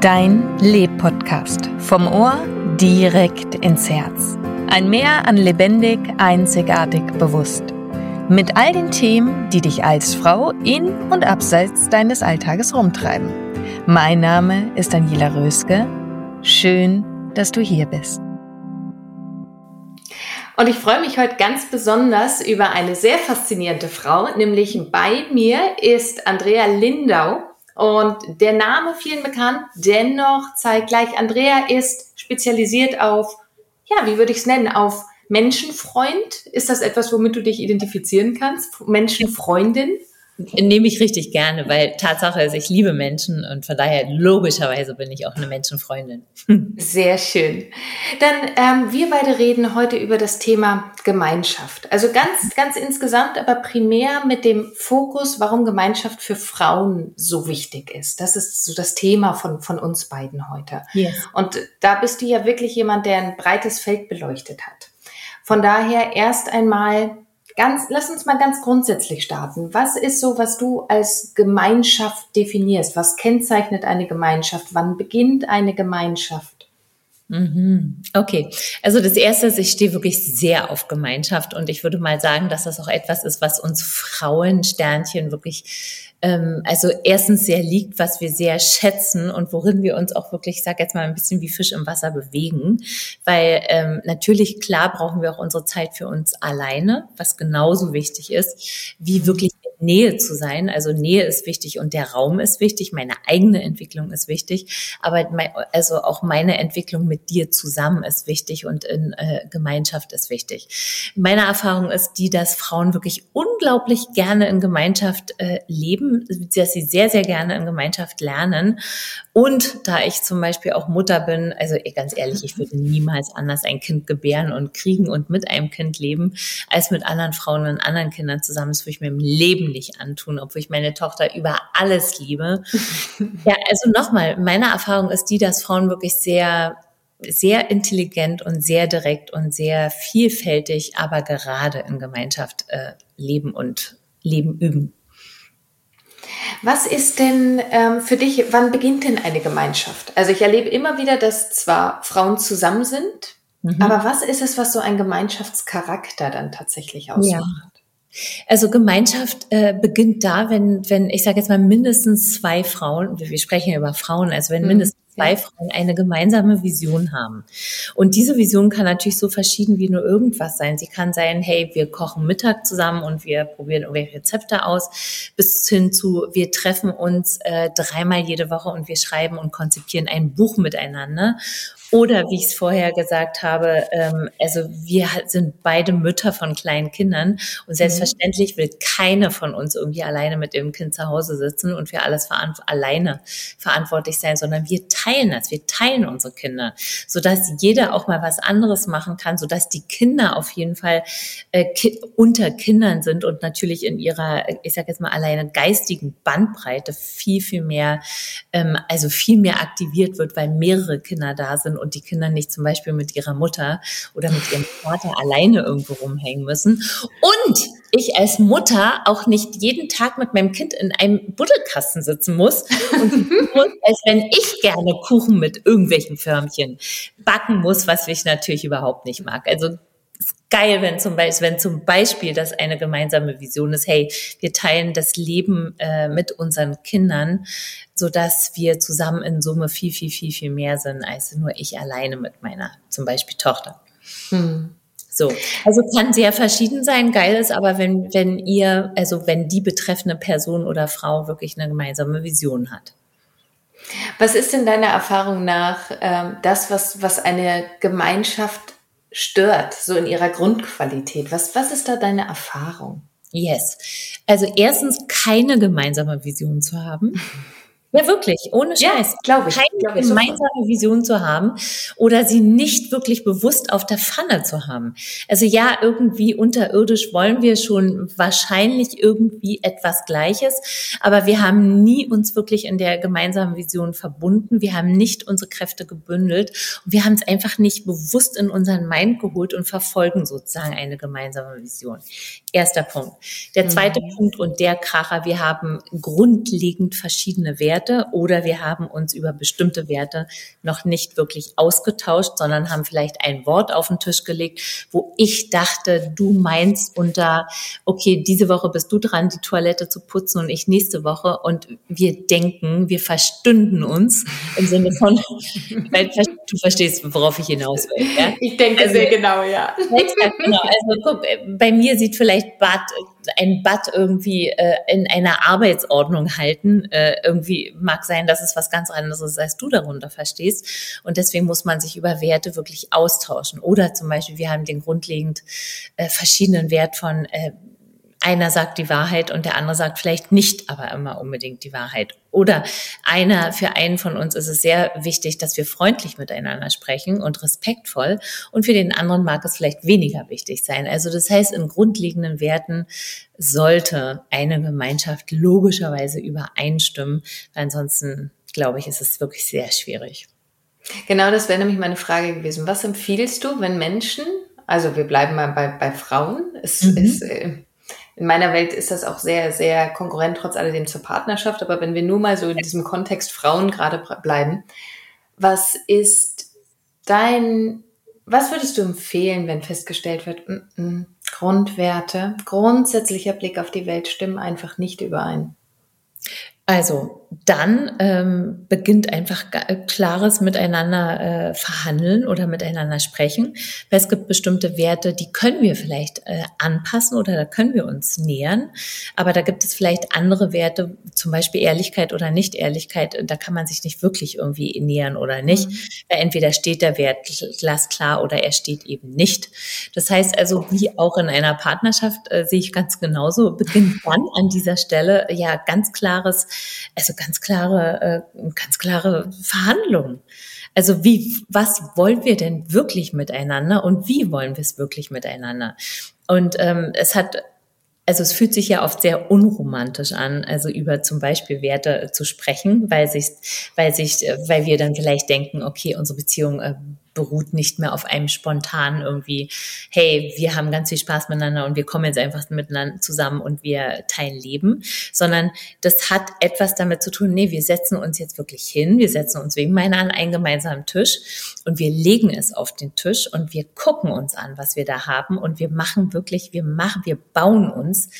Dein Leb-Podcast. Vom Ohr direkt ins Herz. Ein Meer an lebendig, einzigartig, bewusst. Mit all den Themen, die dich als Frau in und abseits deines Alltages rumtreiben. Mein Name ist Daniela Röske. Schön, dass du hier bist. Und ich freue mich heute ganz besonders über eine sehr faszinierende Frau, nämlich bei mir ist Andrea Lindau. Und der Name vielen bekannt, dennoch zeigt gleich, Andrea ist spezialisiert auf, ja, wie würde ich es nennen, auf Menschenfreund. Ist das etwas, womit du dich identifizieren kannst? Menschenfreundin? Nehme ich richtig gerne, weil Tatsache ist, ich liebe Menschen und von daher logischerweise bin ich auch eine Menschenfreundin. Sehr schön. Dann ähm, wir beide reden heute über das Thema Gemeinschaft. Also ganz, ganz insgesamt, aber primär mit dem Fokus, warum Gemeinschaft für Frauen so wichtig ist. Das ist so das Thema von, von uns beiden heute. Yes. Und da bist du ja wirklich jemand, der ein breites Feld beleuchtet hat. Von daher erst einmal ganz, lass uns mal ganz grundsätzlich starten. Was ist so, was du als Gemeinschaft definierst? Was kennzeichnet eine Gemeinschaft? Wann beginnt eine Gemeinschaft? Mhm. Okay, also das Erste ist, ich stehe wirklich sehr auf Gemeinschaft und ich würde mal sagen, dass das auch etwas ist, was uns Frauen Sternchen wirklich ähm, also erstens sehr liegt, was wir sehr schätzen und worin wir uns auch wirklich, ich sag jetzt mal, ein bisschen wie Fisch im Wasser bewegen. Weil ähm, natürlich, klar, brauchen wir auch unsere Zeit für uns alleine, was genauso wichtig ist, wie wirklich Nähe zu sein. Also Nähe ist wichtig und der Raum ist wichtig, meine eigene Entwicklung ist wichtig, aber mein, also auch meine Entwicklung mit dir zusammen ist wichtig und in äh, Gemeinschaft ist wichtig. Meine Erfahrung ist die, dass Frauen wirklich unglaublich gerne in Gemeinschaft äh, leben, dass sie sehr, sehr gerne in Gemeinschaft lernen. Und da ich zum Beispiel auch Mutter bin, also ganz ehrlich, ich würde niemals anders ein Kind gebären und kriegen und mit einem Kind leben, als mit anderen Frauen und anderen Kindern zusammen. Das würde ich mir im Leben nicht antun, obwohl ich meine Tochter über alles liebe. ja, also nochmal, meine Erfahrung ist die, dass Frauen wirklich sehr sehr intelligent und sehr direkt und sehr vielfältig, aber gerade in Gemeinschaft äh, leben und Leben üben. Was ist denn ähm, für dich, wann beginnt denn eine Gemeinschaft? Also ich erlebe immer wieder, dass zwar Frauen zusammen sind, mhm. aber was ist es, was so ein Gemeinschaftscharakter dann tatsächlich ausmacht? Ja. Also Gemeinschaft äh, beginnt da, wenn, wenn ich sage jetzt mal mindestens zwei Frauen, wir sprechen ja über Frauen, also wenn mhm. mindestens zwei Frauen eine gemeinsame Vision haben. Und diese Vision kann natürlich so verschieden wie nur irgendwas sein. Sie kann sein, hey, wir kochen Mittag zusammen und wir probieren irgendwelche Rezepte aus, bis hin zu, wir treffen uns äh, dreimal jede Woche und wir schreiben und konzipieren ein Buch miteinander. Oder wie ich es vorher gesagt habe, ähm, also wir sind beide Mütter von kleinen Kindern und mhm. selbstverständlich will keine von uns irgendwie alleine mit dem Kind zu Hause sitzen und für alles veran alleine verantwortlich sein, sondern wir teilen teilen das. Wir teilen unsere Kinder, sodass jeder auch mal was anderes machen kann, sodass die Kinder auf jeden Fall äh, ki unter Kindern sind und natürlich in ihrer, ich sage jetzt mal alleine geistigen Bandbreite viel, viel mehr, ähm, also viel mehr aktiviert wird, weil mehrere Kinder da sind und die Kinder nicht zum Beispiel mit ihrer Mutter oder mit ihrem Vater alleine irgendwo rumhängen müssen. Und ich als Mutter auch nicht jeden Tag mit meinem Kind in einem Buddelkasten sitzen muss und muss, als wenn ich gerne Kuchen mit irgendwelchen Förmchen backen muss, was ich natürlich überhaupt nicht mag. Also ist geil, wenn zum Beispiel, wenn zum Beispiel das eine gemeinsame Vision ist, hey, wir teilen das Leben äh, mit unseren Kindern, so dass wir zusammen in Summe viel, viel, viel, viel mehr sind als nur ich alleine mit meiner zum Beispiel Tochter. Hm. So. Also kann sehr verschieden sein, geil ist aber, wenn, wenn ihr, also wenn die betreffende Person oder Frau wirklich eine gemeinsame Vision hat. Was ist denn deiner Erfahrung nach ähm, das, was, was eine Gemeinschaft stört, so in ihrer Grundqualität? Was, was ist da deine Erfahrung? Yes. Also erstens keine gemeinsame Vision zu haben. Ja, wirklich, ohne Scheiß. Ja, glaube ich. Keine glaub ich gemeinsame Vision zu haben oder sie nicht wirklich bewusst auf der Pfanne zu haben. Also ja, irgendwie unterirdisch wollen wir schon wahrscheinlich irgendwie etwas Gleiches, aber wir haben nie uns wirklich in der gemeinsamen Vision verbunden. Wir haben nicht unsere Kräfte gebündelt und wir haben es einfach nicht bewusst in unseren Mind geholt und verfolgen sozusagen eine gemeinsame Vision. Erster Punkt. Der zweite mhm. Punkt und der Kracher, wir haben grundlegend verschiedene Werte Werte oder wir haben uns über bestimmte Werte noch nicht wirklich ausgetauscht, sondern haben vielleicht ein Wort auf den Tisch gelegt, wo ich dachte, du meinst unter, okay, diese Woche bist du dran, die Toilette zu putzen und ich nächste Woche und wir denken, wir verstünden uns im Sinne von, du verstehst, worauf ich hinaus will. Ja? Ich denke also, sehr genau, ja. genau. Also guck, bei mir sieht vielleicht Bad ein Bad irgendwie äh, in einer Arbeitsordnung halten. Äh, irgendwie mag sein, dass es was ganz anderes ist, als du darunter verstehst. Und deswegen muss man sich über Werte wirklich austauschen. Oder zum Beispiel, wir haben den grundlegend äh, verschiedenen Wert von äh, einer sagt die Wahrheit und der andere sagt vielleicht nicht aber immer unbedingt die Wahrheit. Oder einer, für einen von uns ist es sehr wichtig, dass wir freundlich miteinander sprechen und respektvoll und für den anderen mag es vielleicht weniger wichtig sein. Also das heißt, in grundlegenden Werten sollte eine Gemeinschaft logischerweise übereinstimmen, weil ansonsten, glaube ich, ist es wirklich sehr schwierig. Genau, das wäre nämlich meine Frage gewesen. Was empfiehlst du, wenn Menschen, also wir bleiben mal bei, bei Frauen, es mhm. ist äh, in meiner Welt ist das auch sehr, sehr konkurrent trotz alledem zur Partnerschaft. Aber wenn wir nur mal so in diesem Kontext Frauen gerade bleiben, was ist dein, was würdest du empfehlen, wenn festgestellt wird, mm -mm, Grundwerte, grundsätzlicher Blick auf die Welt stimmen einfach nicht überein? Also dann ähm, beginnt einfach klares Miteinander äh, verhandeln oder miteinander sprechen, weil es gibt bestimmte Werte, die können wir vielleicht äh, anpassen oder da können wir uns nähern, aber da gibt es vielleicht andere Werte, zum Beispiel Ehrlichkeit oder Nicht-Ehrlichkeit, da kann man sich nicht wirklich irgendwie nähern oder nicht. Mhm. Entweder steht der Wert glasklar oder er steht eben nicht. Das heißt also, wie auch in einer Partnerschaft äh, sehe ich ganz genauso, beginnt dann an dieser Stelle ja ganz klares also ganz klare, äh, ganz klare Verhandlungen. Also wie, was wollen wir denn wirklich miteinander und wie wollen wir es wirklich miteinander? Und ähm, es hat also es fühlt sich ja oft sehr unromantisch an, also über zum Beispiel Werte zu sprechen, weil sich, weil sich, äh, weil wir dann vielleicht denken, okay, unsere Beziehung äh, beruht nicht mehr auf einem spontanen irgendwie, hey, wir haben ganz viel Spaß miteinander und wir kommen jetzt einfach miteinander zusammen und wir teilen Leben, sondern das hat etwas damit zu tun, nee, wir setzen uns jetzt wirklich hin, wir setzen uns wegen meiner an einen gemeinsamen Tisch und wir legen es auf den Tisch und wir gucken uns an, was wir da haben und wir machen wirklich, wir machen, wir bauen uns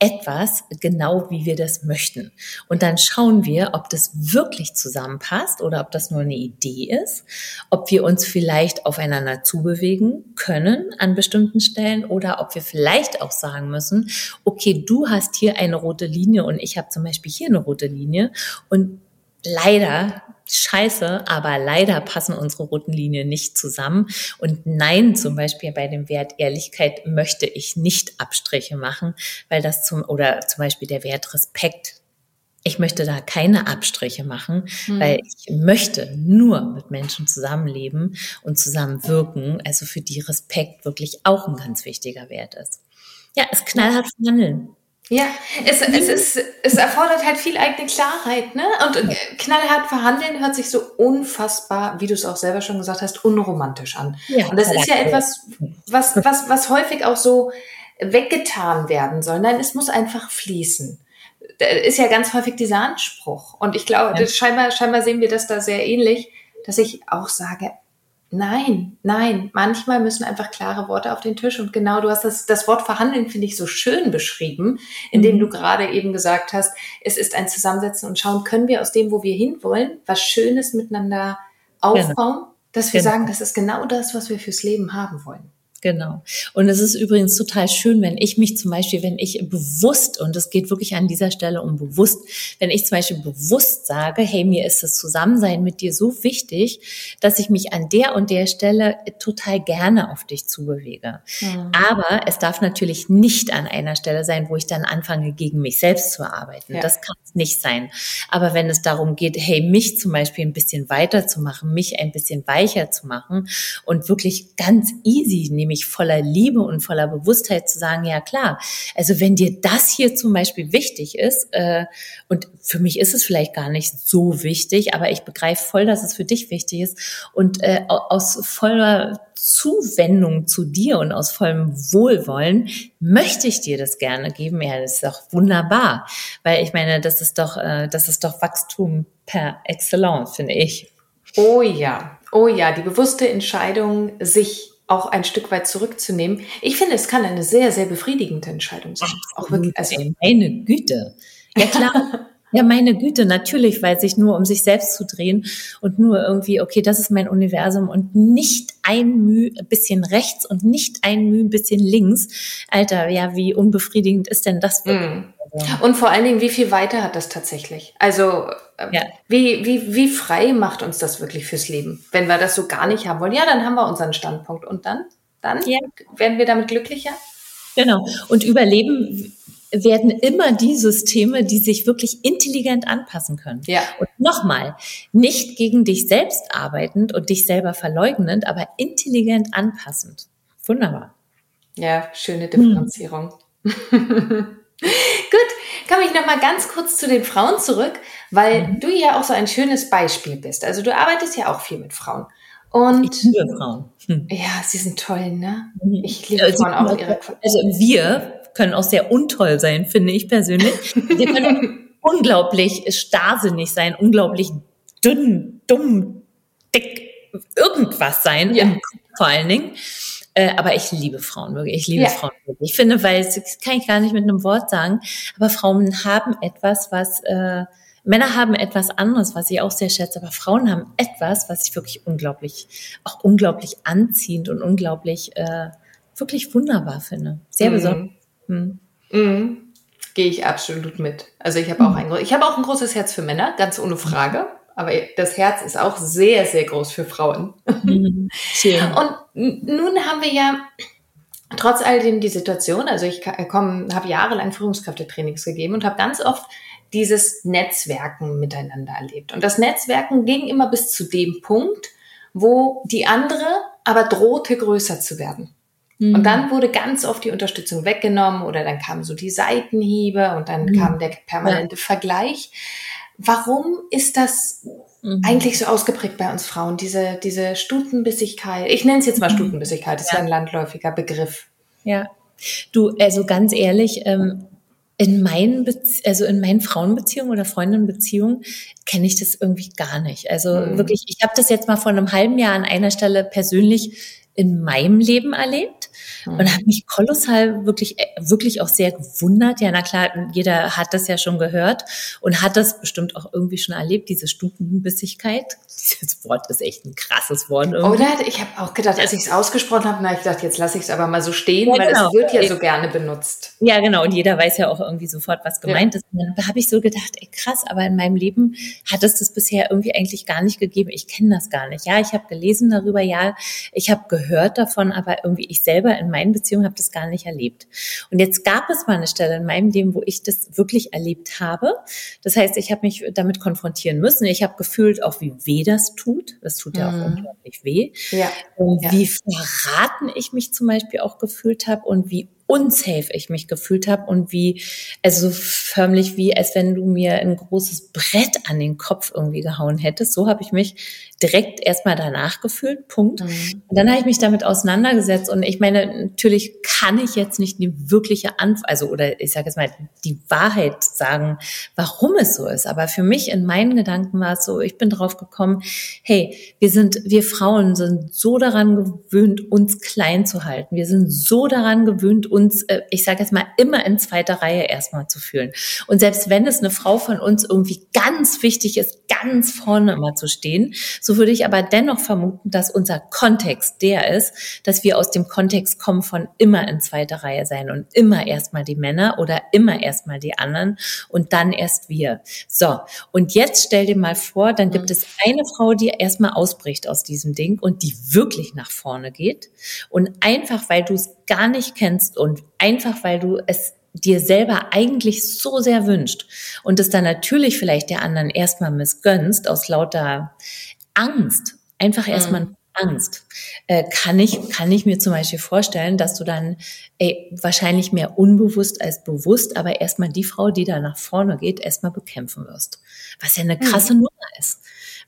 etwas genau, wie wir das möchten. Und dann schauen wir, ob das wirklich zusammenpasst oder ob das nur eine Idee ist, ob wir uns vielleicht aufeinander zubewegen können an bestimmten Stellen oder ob wir vielleicht auch sagen müssen, okay, du hast hier eine rote Linie und ich habe zum Beispiel hier eine rote Linie und leider scheiße, aber leider passen unsere roten Linien nicht zusammen. Und nein, zum Beispiel bei dem Wert Ehrlichkeit möchte ich nicht Abstriche machen, weil das zum, oder zum Beispiel der Wert Respekt ich möchte da keine Abstriche machen, mhm. weil ich möchte nur mit Menschen zusammenleben und zusammenwirken, also für die Respekt wirklich auch ein ganz wichtiger Wert ist. Ja, es knallhart verhandeln. Ja, es, es, ist, es erfordert halt viel eigene Klarheit, ne? Und knallhart verhandeln hört sich so unfassbar, wie du es auch selber schon gesagt hast, unromantisch an. Ja, und das ist ja etwas, was, was, was häufig auch so weggetan werden soll. Nein, es muss einfach fließen. Da ist ja ganz häufig dieser Anspruch. Und ich glaube, ja. scheinbar, scheinbar sehen wir das da sehr ähnlich, dass ich auch sage, Nein, nein. Manchmal müssen einfach klare Worte auf den Tisch. Und genau, du hast das, das Wort verhandeln, finde ich, so schön beschrieben, indem mhm. du gerade eben gesagt hast, es ist ein Zusammensetzen und schauen, können wir aus dem, wo wir hinwollen, was Schönes miteinander aufbauen, genau. dass wir genau. sagen, das ist genau das, was wir fürs Leben haben wollen. Genau. Und es ist übrigens total schön, wenn ich mich zum Beispiel, wenn ich bewusst, und es geht wirklich an dieser Stelle um bewusst, wenn ich zum Beispiel bewusst sage, hey, mir ist das Zusammensein mit dir so wichtig, dass ich mich an der und der Stelle total gerne auf dich zubewege. Mhm. Aber es darf natürlich nicht an einer Stelle sein, wo ich dann anfange, gegen mich selbst zu arbeiten. Ja. Das kann es nicht sein. Aber wenn es darum geht, hey, mich zum Beispiel ein bisschen weiterzumachen, mich ein bisschen weicher zu machen und wirklich ganz easy, nämlich voller Liebe und voller Bewusstheit zu sagen, ja klar, also wenn dir das hier zum Beispiel wichtig ist, äh, und für mich ist es vielleicht gar nicht so wichtig, aber ich begreife voll, dass es für dich wichtig ist und äh, aus voller Zuwendung zu dir und aus vollem Wohlwollen möchte ich dir das gerne geben. Ja, das ist doch wunderbar, weil ich meine, das ist doch, äh, das ist doch Wachstum per Excellence, finde ich. Oh ja, oh ja, die bewusste Entscheidung, sich auch ein Stück weit zurückzunehmen. Ich finde, es kann eine sehr, sehr befriedigende Entscheidung sein. Auch wirklich, also meine Güte. Ja klar. Ja, meine Güte, natürlich, weil sich nur um sich selbst zu drehen und nur irgendwie, okay, das ist mein Universum und nicht ein Mühe bisschen rechts und nicht ein Mühe bisschen links. Alter, ja, wie unbefriedigend ist denn das wirklich? Mm. Und vor allen Dingen, wie viel weiter hat das tatsächlich? Also, äh, ja. wie, wie, wie frei macht uns das wirklich fürs Leben? Wenn wir das so gar nicht haben wollen, ja, dann haben wir unseren Standpunkt. Und dann? Dann ja. werden wir damit glücklicher? Genau. Und überleben werden immer die Systeme, die sich wirklich intelligent anpassen können. Ja. Und nochmal, nicht gegen dich selbst arbeitend und dich selber verleugnend, aber intelligent anpassend. Wunderbar. Ja, schöne Differenzierung. Hm. Gut, komme ich noch mal ganz kurz zu den Frauen zurück, weil mhm. du ja auch so ein schönes Beispiel bist. Also du arbeitest ja auch viel mit Frauen. Und ich liebe Frauen. Hm. Ja, sie sind toll, ne? Mhm. Ich liebe also, Frauen auch. Ihre also wir können auch sehr untoll sein, finde ich persönlich. Wir können unglaublich starrsinnig sein, unglaublich dünn, dumm, dick, irgendwas sein, ja. vor allen Dingen. Äh, aber ich liebe Frauen wirklich. Ich liebe ja. Frauen wirklich. Ich finde, weil das kann ich gar nicht mit einem Wort sagen, aber Frauen haben etwas, was äh, Männer haben etwas anderes, was ich auch sehr schätze, aber Frauen haben etwas, was ich wirklich unglaublich, auch unglaublich anziehend und unglaublich, äh, wirklich wunderbar finde. Sehr mhm. besonders. Mhm. Mhm. Gehe ich absolut mit. Also ich habe auch mhm. ein, ich habe auch ein großes Herz für Männer, ganz ohne Frage. Aber das Herz ist auch sehr, sehr groß für Frauen. Mhm. Und nun haben wir ja trotz alledem die Situation, also ich habe jahrelang Führungskräftetrainings gegeben und habe ganz oft dieses Netzwerken miteinander erlebt. Und das Netzwerken ging immer bis zu dem Punkt, wo die andere aber drohte, größer zu werden. Mhm. Und dann wurde ganz oft die Unterstützung weggenommen oder dann kamen so die Seitenhiebe und dann mhm. kam der permanente ja. Vergleich. Warum ist das mhm. eigentlich so ausgeprägt bei uns Frauen, diese, diese Stutenbissigkeit? Ich nenne es jetzt mal mhm. Stutenbissigkeit, das ja. ist ein landläufiger Begriff. Ja. Du, also ganz ehrlich, ähm, in meinen, Bezie also in meinen Frauenbeziehungen oder Freundinnenbeziehungen kenne ich das irgendwie gar nicht. Also mhm. wirklich, ich habe das jetzt mal vor einem halben Jahr an einer Stelle persönlich in meinem Leben erlebt mhm. und habe mich kolossal wirklich, äh, wirklich auch sehr gewundert. Ja, na klar, jeder hat das ja schon gehört und hat das bestimmt auch irgendwie schon erlebt, diese Stutenbissigkeit. Dieses Wort ist echt ein krasses Wort. Irgendwie. Oder? Ich habe auch gedacht, als ich es ausgesprochen habe, habe ich gedacht, jetzt lasse ich es aber mal so stehen, ja, weil genau. es wird ja so gerne benutzt. Ja, genau. Und jeder weiß ja auch irgendwie sofort, was gemeint ja. ist. Und dann habe ich so gedacht, ey krass, aber in meinem Leben hat es das bisher irgendwie eigentlich gar nicht gegeben. Ich kenne das gar nicht. Ja, ich habe gelesen darüber, ja, ich habe gehört, gehört davon, aber irgendwie ich selber in meinen Beziehungen habe das gar nicht erlebt. Und jetzt gab es mal eine Stelle in meinem Leben, wo ich das wirklich erlebt habe. Das heißt, ich habe mich damit konfrontieren müssen. Ich habe gefühlt auch, wie weh das tut. Das tut ja auch mhm. unglaublich weh. Ja. Und ja. wie verraten ich mich zum Beispiel auch gefühlt habe und wie unsafe ich mich gefühlt habe und wie, also förmlich wie, als wenn du mir ein großes Brett an den Kopf irgendwie gehauen hättest. So habe ich mich direkt erstmal danach gefühlt, Punkt. Mhm. Und dann habe ich mich damit auseinandergesetzt und ich meine, natürlich kann ich jetzt nicht die wirkliche Antwort, also oder ich sage jetzt mal die Wahrheit sagen, warum es so ist. Aber für mich in meinen Gedanken war es so, ich bin drauf gekommen, hey, wir sind, wir Frauen sind so daran gewöhnt, uns klein zu halten. Wir sind so daran gewöhnt, uns, äh, ich sage jetzt mal, immer in zweiter Reihe erstmal zu fühlen. Und selbst wenn es eine Frau von uns irgendwie ganz wichtig ist, ganz vorne immer zu stehen, so würde ich aber dennoch vermuten, dass unser Kontext der ist, dass wir aus dem Kontext kommen von immer in zweiter Reihe sein und immer erstmal die Männer oder immer erstmal die anderen und dann erst wir. So, und jetzt stell dir mal vor, dann gibt mhm. es eine Frau, die erstmal ausbricht aus diesem Ding und die wirklich nach vorne geht. Und einfach, weil du es gar nicht kennst und einfach, weil du es dir selber eigentlich so sehr wünscht und es dann natürlich vielleicht der anderen erstmal missgönnst aus lauter Angst, einfach erstmal mhm. Angst, äh, kann ich, kann ich mir zum Beispiel vorstellen, dass du dann ey, wahrscheinlich mehr unbewusst als bewusst, aber erstmal die Frau, die da nach vorne geht, erstmal bekämpfen wirst. Was ja eine mhm. krasse mhm. Nummer ist.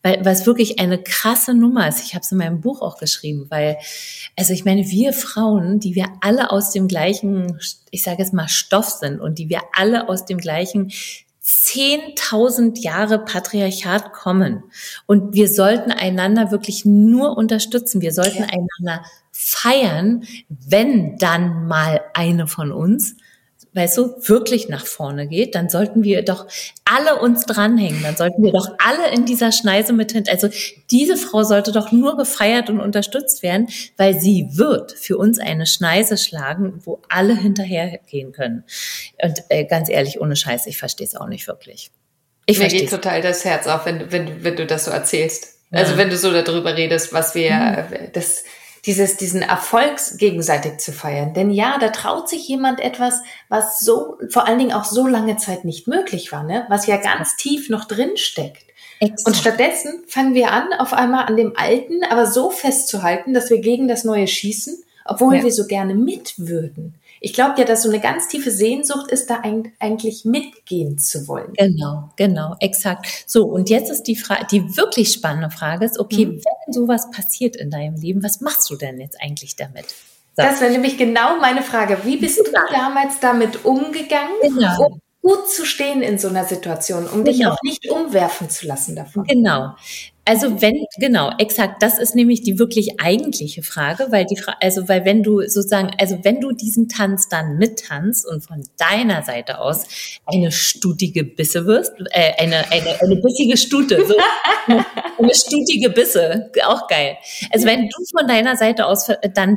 Weil was wirklich eine krasse Nummer ist. Ich habe es in meinem Buch auch geschrieben, weil, also ich meine, wir Frauen, die wir alle aus dem gleichen, ich sage jetzt mal, Stoff sind und die wir alle aus dem gleichen 10.000 Jahre Patriarchat kommen. Und wir sollten einander wirklich nur unterstützen. Wir sollten ja. einander feiern, wenn dann mal eine von uns weißt du, wirklich nach vorne geht, dann sollten wir doch alle uns dranhängen, dann sollten wir doch alle in dieser Schneise mit hin. Also diese Frau sollte doch nur gefeiert und unterstützt werden, weil sie wird für uns eine Schneise schlagen, wo alle hinterhergehen können. Und äh, ganz ehrlich, ohne Scheiß, ich verstehe es auch nicht wirklich. Ich Mir geht total das Herz auf, wenn, wenn, wenn du das so erzählst. Ja. Also wenn du so darüber redest, was wir, mhm. das, dieses, diesen Erfolgs gegenseitig zu feiern. Denn ja, da traut sich jemand etwas, was so, vor allen Dingen auch so lange Zeit nicht möglich war, ne? was ja ganz tief noch drin steckt. Exakt. Und stattdessen fangen wir an, auf einmal an dem Alten, aber so festzuhalten, dass wir gegen das Neue schießen, obwohl ja. wir so gerne mit würden. Ich glaube ja, dass so eine ganz tiefe Sehnsucht ist, da eigentlich mitgehen zu wollen. Genau, genau, exakt. So, und jetzt ist die Frage, die wirklich spannende Frage ist, okay, mhm. wenn sowas passiert in deinem Leben, was machst du denn jetzt eigentlich damit? So. Das wäre nämlich genau meine Frage. Wie bist du damals damit umgegangen, genau. um gut zu stehen in so einer Situation, um genau. dich auch nicht umwerfen zu lassen davon? Genau. Also wenn, genau, exakt, das ist nämlich die wirklich eigentliche Frage, weil die also weil wenn du sozusagen, also wenn du diesen Tanz dann mittanzt und von deiner Seite aus eine stutige Bisse wirst, äh, eine, eine, eine bissige Stute, so, eine stutige Bisse, auch geil. Also wenn du von deiner Seite aus dann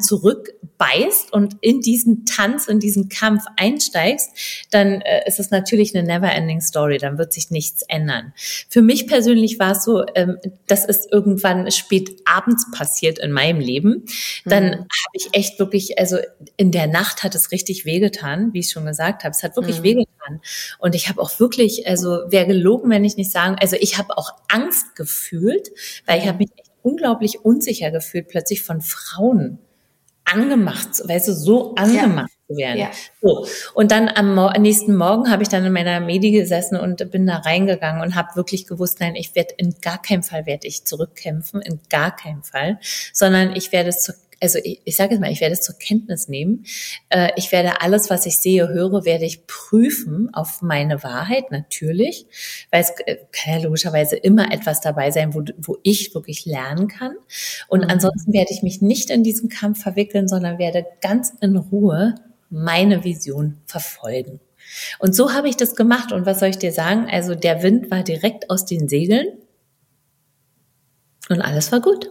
zurückbeißt und in diesen Tanz, in diesen Kampf einsteigst, dann äh, ist es natürlich eine never-ending Story, dann wird sich nichts ändern. Für mich persönlich war es so, ähm, das ist irgendwann spät abends passiert in meinem Leben. Dann mhm. habe ich echt wirklich, also in der Nacht hat es richtig wehgetan, wie ich schon gesagt habe. Es hat wirklich mhm. wehgetan. Und ich habe auch wirklich, also wäre gelogen, wenn ich nicht sagen, also ich habe auch Angst gefühlt, weil ich habe mich echt unglaublich unsicher gefühlt, plötzlich von Frauen angemacht, weißt du, so angemacht ja. zu werden. Ja. So. Und dann am nächsten Morgen habe ich dann in meiner Medi gesessen und bin da reingegangen und habe wirklich gewusst, nein, ich werde in gar keinem Fall werde ich zurückkämpfen, in gar keinem Fall, sondern ich werde es zur also ich, ich sage jetzt mal, ich werde es zur Kenntnis nehmen. Äh, ich werde alles, was ich sehe, höre, werde ich prüfen auf meine Wahrheit, natürlich, weil es äh, kann ja logischerweise immer etwas dabei sein, wo, wo ich wirklich lernen kann. Und mhm. ansonsten werde ich mich nicht in diesen Kampf verwickeln, sondern werde ganz in Ruhe meine Vision verfolgen. Und so habe ich das gemacht. Und was soll ich dir sagen? Also der Wind war direkt aus den Segeln und alles war gut.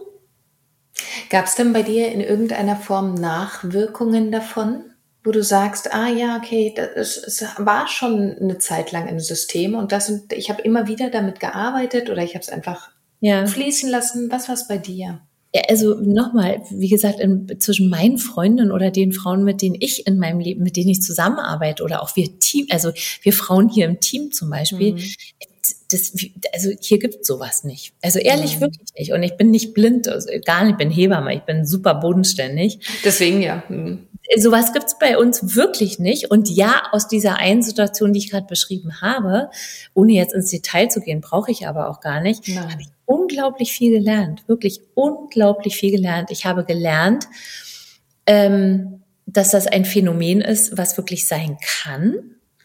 Gab es denn bei dir in irgendeiner Form Nachwirkungen davon, wo du sagst, ah ja, okay, das, es war schon eine Zeit lang im System und das und ich habe immer wieder damit gearbeitet oder ich habe es einfach ja. fließen lassen. Was war es bei dir? also nochmal, wie gesagt, in, zwischen meinen Freunden oder den Frauen, mit denen ich in meinem Leben, mit denen ich zusammenarbeite oder auch wir Team, also wir Frauen hier im Team zum Beispiel, mhm. Das, also hier gibt sowas nicht. Also ehrlich, mhm. wirklich nicht. Und ich bin nicht blind, also gar nicht, ich bin Hebamme, ich bin super bodenständig. Deswegen ja. Mhm sowas gibt's bei uns wirklich nicht. Und ja, aus dieser einen Situation, die ich gerade beschrieben habe, ohne jetzt ins Detail zu gehen, brauche ich aber auch gar nicht, habe ich unglaublich viel gelernt. Wirklich unglaublich viel gelernt. Ich habe gelernt, ähm, dass das ein Phänomen ist, was wirklich sein kann.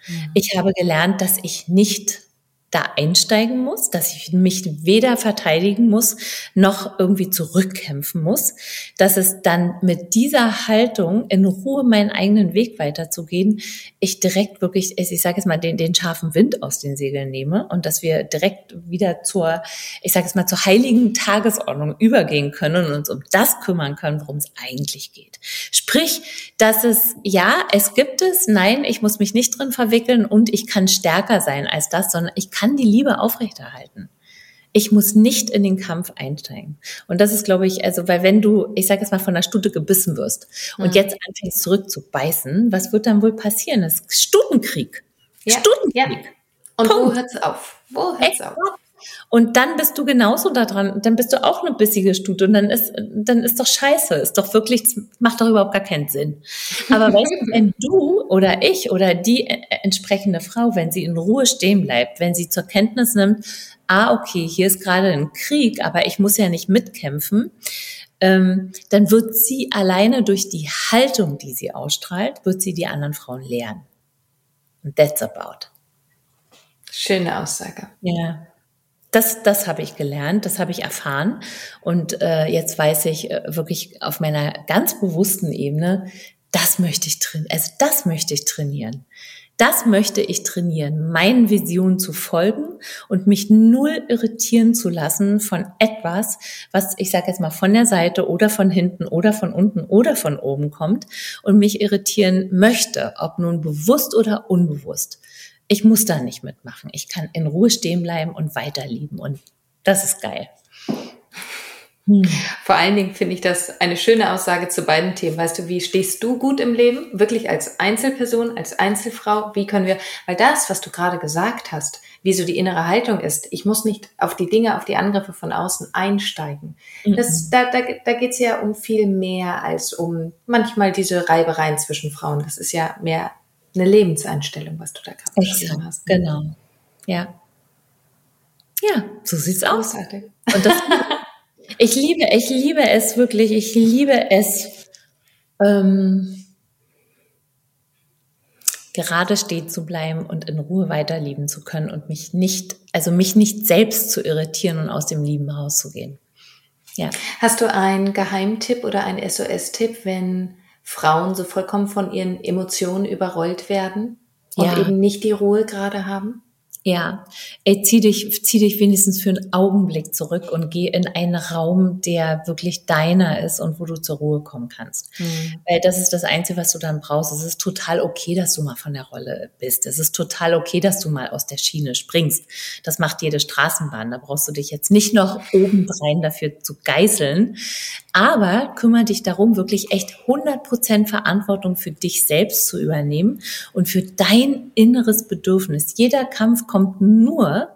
Mhm. Ich habe gelernt, dass ich nicht da einsteigen muss, dass ich mich weder verteidigen muss noch irgendwie zurückkämpfen muss, dass es dann mit dieser Haltung in Ruhe meinen eigenen Weg weiterzugehen, ich direkt wirklich, ich sage jetzt mal, den, den scharfen Wind aus den Segeln nehme und dass wir direkt wieder zur, ich sage jetzt mal, zur heiligen Tagesordnung übergehen können und uns um das kümmern können, worum es eigentlich geht. Sprich, dass es, ja, es gibt es, nein, ich muss mich nicht drin verwickeln und ich kann stärker sein als das, sondern ich kann die Liebe aufrechterhalten. Ich muss nicht in den Kampf einsteigen. Und das ist, glaube ich, also, weil wenn du, ich sage jetzt mal, von der Stute gebissen wirst und mhm. jetzt anfängst zurückzubeißen, was wird dann wohl passieren? Das ist Stutenkrieg. Ja. Stutenkrieg. Ja. Und Punkt. wo hört's auf? Wo hört's auf? Und dann bist du genauso da dran, dann bist du auch eine bissige Stute und dann ist, dann ist doch scheiße, ist doch wirklich, macht doch überhaupt gar keinen Sinn. Aber wenn du oder ich oder die entsprechende Frau, wenn sie in Ruhe stehen bleibt, wenn sie zur Kenntnis nimmt, ah, okay, hier ist gerade ein Krieg, aber ich muss ja nicht mitkämpfen, ähm, dann wird sie alleine durch die Haltung, die sie ausstrahlt, wird sie die anderen Frauen lernen. Und that's about. Schöne Aussage. Ja. Das, das habe ich gelernt, das habe ich erfahren. Und äh, jetzt weiß ich äh, wirklich auf meiner ganz bewussten Ebene, das möchte ich trainieren. Also das möchte ich trainieren. Das möchte ich trainieren, meinen Visionen zu folgen und mich null irritieren zu lassen von etwas, was ich sage jetzt mal von der Seite oder von hinten oder von unten oder von oben kommt und mich irritieren möchte, ob nun bewusst oder unbewusst ich muss da nicht mitmachen. Ich kann in Ruhe stehen bleiben und weiterlieben. Und das ist geil. Hm. Vor allen Dingen finde ich das eine schöne Aussage zu beiden Themen. Weißt du, wie stehst du gut im Leben? Wirklich als Einzelperson, als Einzelfrau? Wie können wir, weil das, was du gerade gesagt hast, wie so die innere Haltung ist, ich muss nicht auf die Dinge, auf die Angriffe von außen einsteigen. Mhm. Das, da da, da geht es ja um viel mehr als um manchmal diese Reibereien zwischen Frauen. Das ist ja mehr eine Lebenseinstellung, was du da gerade beschrieben hast. Ne? Genau. Ja. Ja, so sieht's aus. Und das, ich liebe, ich liebe es wirklich. Ich liebe es, ähm, gerade stehen zu bleiben und in Ruhe weiterlieben zu können und mich nicht, also mich nicht selbst zu irritieren und aus dem Lieben rauszugehen. Ja. Hast du einen Geheimtipp oder einen SOS-Tipp, wenn Frauen so vollkommen von ihren Emotionen überrollt werden und ja. eben nicht die Ruhe gerade haben? Ja, ey, zieh dich, zieh dich wenigstens für einen Augenblick zurück und geh in einen Raum, der wirklich deiner ist und wo du zur Ruhe kommen kannst. Mhm. Weil das ist das Einzige, was du dann brauchst. Es ist total okay, dass du mal von der Rolle bist. Es ist total okay, dass du mal aus der Schiene springst. Das macht jede Straßenbahn. Da brauchst du dich jetzt nicht noch obendrein dafür zu geißeln. Aber kümmere dich darum, wirklich echt 100 Prozent Verantwortung für dich selbst zu übernehmen und für dein inneres Bedürfnis. Jeder Kampf kommt nur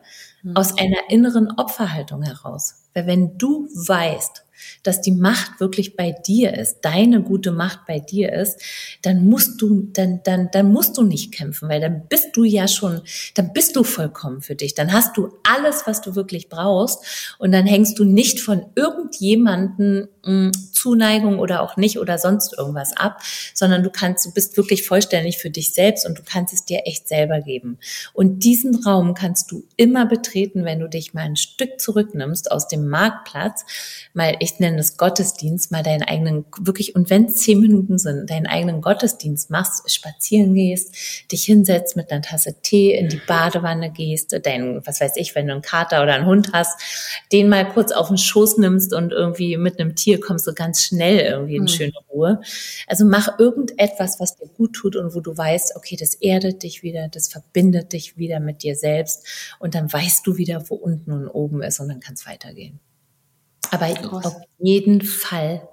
mhm. aus einer inneren Opferhaltung heraus. Weil wenn du weißt, dass die Macht wirklich bei dir ist, deine gute Macht bei dir ist, dann musst du, dann, dann, dann musst du nicht kämpfen, weil dann bist du ja schon, dann bist du vollkommen für dich. Dann hast du alles, was du wirklich brauchst und dann hängst du nicht von irgendjemanden hm, Zuneigung oder auch nicht oder sonst irgendwas ab, sondern du kannst, du bist wirklich vollständig für dich selbst und du kannst es dir echt selber geben. Und diesen Raum kannst du immer betreten, wenn du dich mal ein Stück zurücknimmst aus dem Marktplatz, mal, ich nenne es Gottesdienst, mal deinen eigenen, wirklich, und wenn es zehn Minuten sind, deinen eigenen Gottesdienst machst, spazieren gehst, dich hinsetzt mit einer Tasse Tee, in die Badewanne gehst, dein, was weiß ich, wenn du einen Kater oder einen Hund hast, den mal kurz auf den Schoß nimmst und irgendwie mit einem Tier kommst du ganz ganz schnell irgendwie in mhm. schöne Ruhe. Also mach irgendetwas, was dir gut tut und wo du weißt, okay, das erdet dich wieder, das verbindet dich wieder mit dir selbst und dann weißt du wieder, wo unten und oben ist und dann kann es weitergehen. Aber Groß. auf jeden Fall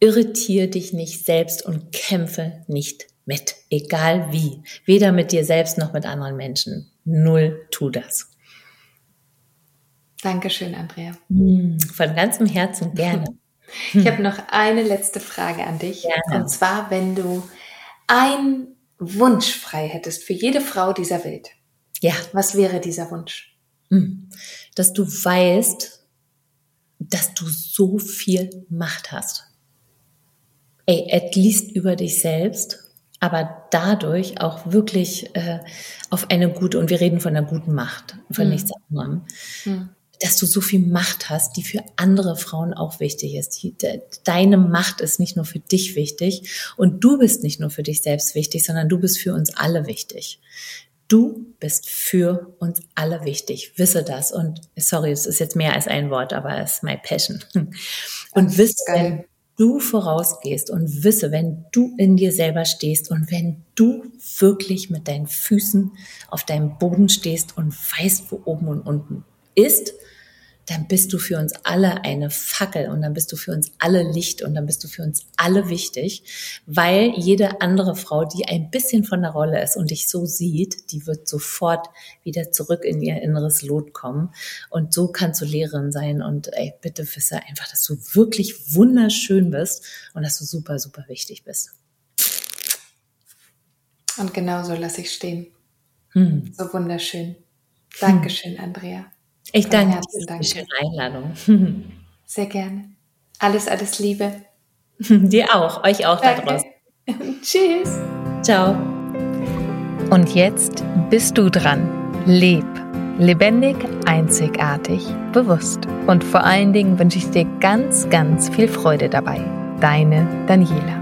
irritiere dich nicht selbst und kämpfe nicht mit, egal wie. Weder mit dir selbst noch mit anderen Menschen. Null tu das. Dankeschön, Andrea. Hm, von ganzem Herzen gerne. Ich habe noch eine letzte Frage an dich. Gerne. Und zwar, wenn du einen Wunsch frei hättest für jede Frau dieser Welt. Ja. Was wäre dieser Wunsch? Hm. Dass du weißt, dass du so viel Macht hast. Ey, at least über dich selbst, aber dadurch auch wirklich äh, auf eine gute, und wir reden von einer guten Macht, von hm. nichts anderem. Hm dass du so viel Macht hast, die für andere Frauen auch wichtig ist. Die, de, deine Macht ist nicht nur für dich wichtig und du bist nicht nur für dich selbst wichtig, sondern du bist für uns alle wichtig. Du bist für uns alle wichtig. Wisse das. Und sorry, es ist jetzt mehr als ein Wort, aber es ist my passion. Und wisse, wenn du vorausgehst und wisse, wenn du in dir selber stehst und wenn du wirklich mit deinen Füßen auf deinem Boden stehst und weißt, wo oben und unten ist, dann bist du für uns alle eine Fackel und dann bist du für uns alle Licht und dann bist du für uns alle wichtig, weil jede andere Frau, die ein bisschen von der Rolle ist und dich so sieht, die wird sofort wieder zurück in ihr inneres Lot kommen und so kannst du Lehrerin sein und ey, bitte wisse einfach, dass du wirklich wunderschön bist und dass du super, super wichtig bist. Und genau so lasse ich stehen. Hm. So wunderschön. Dankeschön, Andrea. Ich danke dir für die schöne Einladung. Sehr gerne. Alles, alles Liebe. Dir auch, euch auch danke. da draußen. Tschüss. Ciao. Und jetzt bist du dran. Leb. Lebendig, einzigartig, bewusst. Und vor allen Dingen wünsche ich dir ganz, ganz viel Freude dabei. Deine Daniela.